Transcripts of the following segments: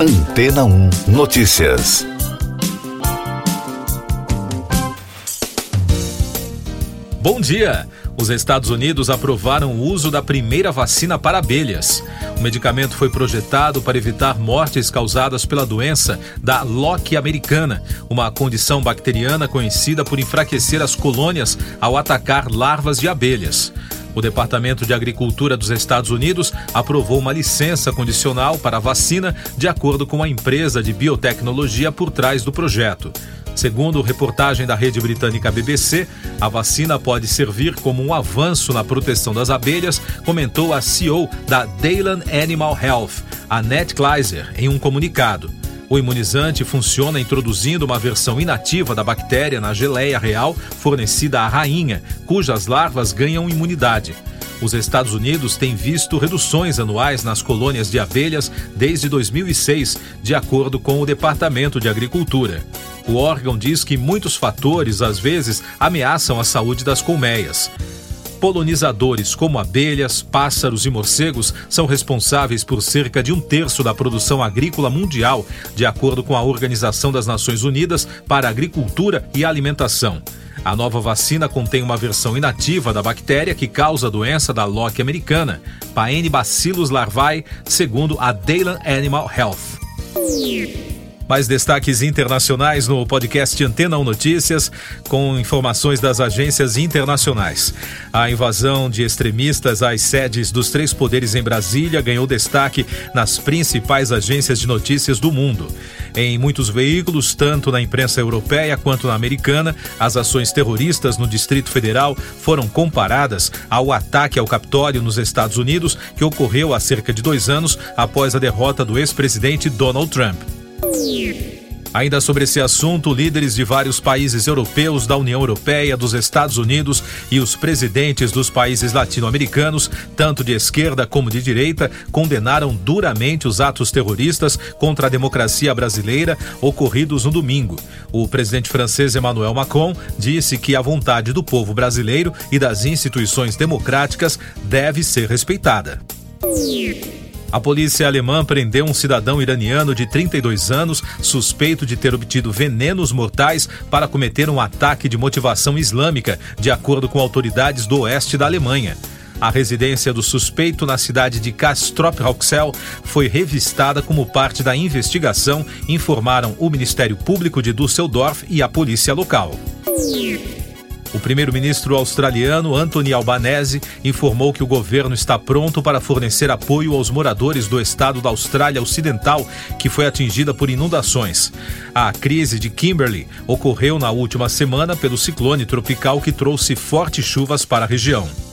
Antena 1 Notícias. Bom dia! Os Estados Unidos aprovaram o uso da primeira vacina para abelhas. O medicamento foi projetado para evitar mortes causadas pela doença da loque americana, uma condição bacteriana conhecida por enfraquecer as colônias ao atacar larvas de abelhas. O Departamento de Agricultura dos Estados Unidos aprovou uma licença condicional para a vacina, de acordo com a empresa de biotecnologia por trás do projeto. Segundo reportagem da rede britânica BBC, a vacina pode servir como um avanço na proteção das abelhas, comentou a CEO da Daylan Animal Health, Annette Kleiser, em um comunicado. O imunizante funciona introduzindo uma versão inativa da bactéria na geleia real fornecida à rainha, cujas larvas ganham imunidade. Os Estados Unidos têm visto reduções anuais nas colônias de abelhas desde 2006, de acordo com o Departamento de Agricultura. O órgão diz que muitos fatores, às vezes, ameaçam a saúde das colmeias. Polonizadores como abelhas, pássaros e morcegos são responsáveis por cerca de um terço da produção agrícola mundial, de acordo com a Organização das Nações Unidas para Agricultura e Alimentação. A nova vacina contém uma versão inativa da bactéria que causa a doença da loque americana, Paenibacillus larvae, segundo a Daylan Animal Health. Mais destaques internacionais no podcast Antena 1 Notícias, com informações das agências internacionais. A invasão de extremistas às sedes dos três poderes em Brasília ganhou destaque nas principais agências de notícias do mundo. Em muitos veículos, tanto na imprensa europeia quanto na americana, as ações terroristas no Distrito Federal foram comparadas ao ataque ao Capitólio nos Estados Unidos, que ocorreu há cerca de dois anos após a derrota do ex-presidente Donald Trump. Ainda sobre esse assunto, líderes de vários países europeus, da União Europeia, dos Estados Unidos e os presidentes dos países latino-americanos, tanto de esquerda como de direita, condenaram duramente os atos terroristas contra a democracia brasileira ocorridos no domingo. O presidente francês Emmanuel Macron disse que a vontade do povo brasileiro e das instituições democráticas deve ser respeitada. A polícia alemã prendeu um cidadão iraniano de 32 anos, suspeito de ter obtido venenos mortais para cometer um ataque de motivação islâmica, de acordo com autoridades do oeste da Alemanha. A residência do suspeito na cidade de Castrop-Rauxel foi revistada como parte da investigação, informaram o Ministério Público de Düsseldorf e a polícia local. O primeiro-ministro australiano Anthony Albanese informou que o governo está pronto para fornecer apoio aos moradores do estado da Austrália Ocidental, que foi atingida por inundações. A crise de Kimberley ocorreu na última semana pelo ciclone tropical que trouxe fortes chuvas para a região.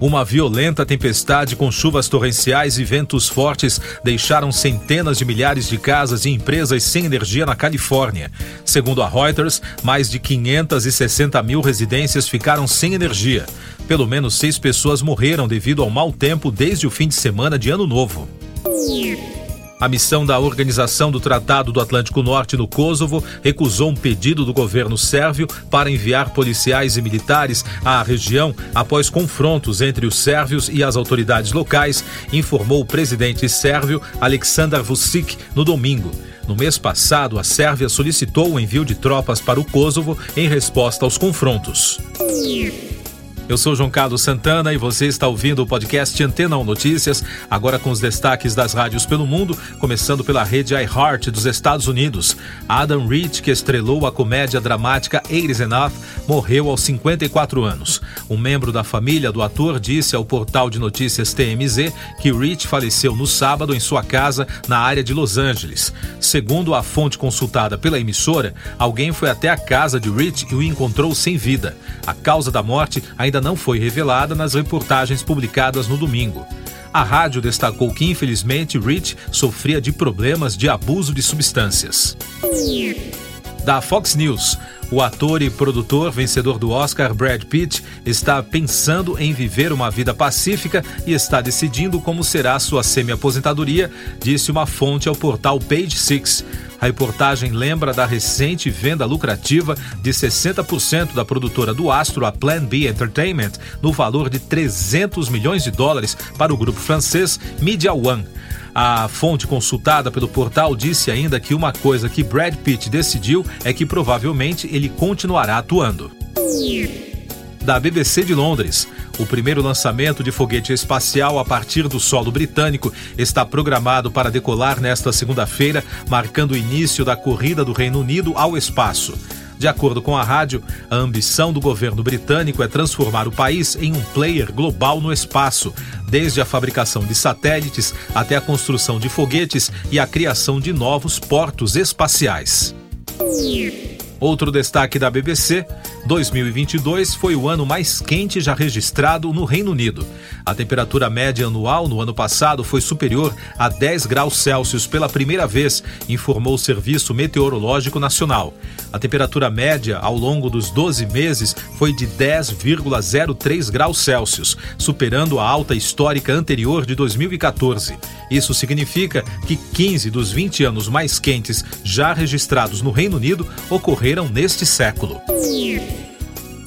Uma violenta tempestade com chuvas torrenciais e ventos fortes deixaram centenas de milhares de casas e empresas sem energia na Califórnia. Segundo a Reuters, mais de 560 mil residências ficaram sem energia. Pelo menos seis pessoas morreram devido ao mau tempo desde o fim de semana de Ano Novo. A missão da Organização do Tratado do Atlântico Norte no Kosovo recusou um pedido do governo sérvio para enviar policiais e militares à região após confrontos entre os sérvios e as autoridades locais, informou o presidente sérvio Aleksandar Vučić no domingo. No mês passado, a Sérvia solicitou o envio de tropas para o Kosovo em resposta aos confrontos. Eu sou João Carlos Santana e você está ouvindo o podcast Antena 1 Notícias, agora com os destaques das rádios pelo mundo, começando pela rede iHeart dos Estados Unidos. Adam Rich, que estrelou a comédia dramática It Is Enough, morreu aos 54 anos. Um membro da família do ator disse ao portal de notícias TMZ que Rich faleceu no sábado em sua casa na área de Los Angeles. Segundo a fonte consultada pela emissora, alguém foi até a casa de Rich e o encontrou sem vida. A causa da morte ainda não foi revelada nas reportagens publicadas no domingo. A rádio destacou que, infelizmente, Rich sofria de problemas de abuso de substâncias. Da Fox News, o ator e produtor vencedor do Oscar, Brad Pitt, está pensando em viver uma vida pacífica e está decidindo como será sua semi-aposentadoria, disse uma fonte ao portal Page Six. A reportagem lembra da recente venda lucrativa de 60% da produtora do astro, a Plan B Entertainment, no valor de 300 milhões de dólares para o grupo francês Media One. A fonte consultada pelo portal disse ainda que uma coisa que Brad Pitt decidiu é que provavelmente ele continuará atuando. Da BBC de Londres. O primeiro lançamento de foguete espacial a partir do solo britânico está programado para decolar nesta segunda-feira, marcando o início da corrida do Reino Unido ao espaço. De acordo com a rádio, a ambição do governo britânico é transformar o país em um player global no espaço, desde a fabricação de satélites até a construção de foguetes e a criação de novos portos espaciais. Outro destaque da BBC: 2022 foi o ano mais quente já registrado no Reino Unido. A temperatura média anual no ano passado foi superior a 10 graus Celsius pela primeira vez, informou o Serviço Meteorológico Nacional. A temperatura média ao longo dos 12 meses foi de 10,03 graus Celsius, superando a alta histórica anterior de 2014. Isso significa que 15 dos 20 anos mais quentes já registrados no Reino Unido ocorreram neste século.